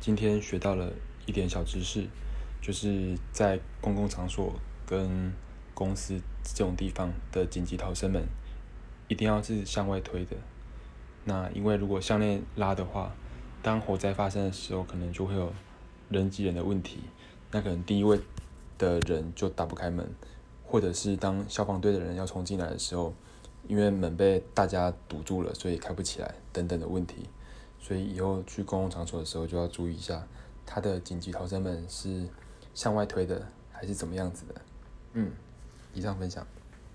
今天学到了一点小知识，就是在公共场所跟公司这种地方的紧急逃生门，一定要是向外推的。那因为如果向内拉的话，当火灾发生的时候，可能就会有人挤人的问题。那可能第一位的人就打不开门，或者是当消防队的人要冲进来的时候，因为门被大家堵住了，所以开不起来等等的问题。所以以后去公共场所的时候就要注意一下，它的紧急逃生门是向外推的还是怎么样子的。嗯，以上分享。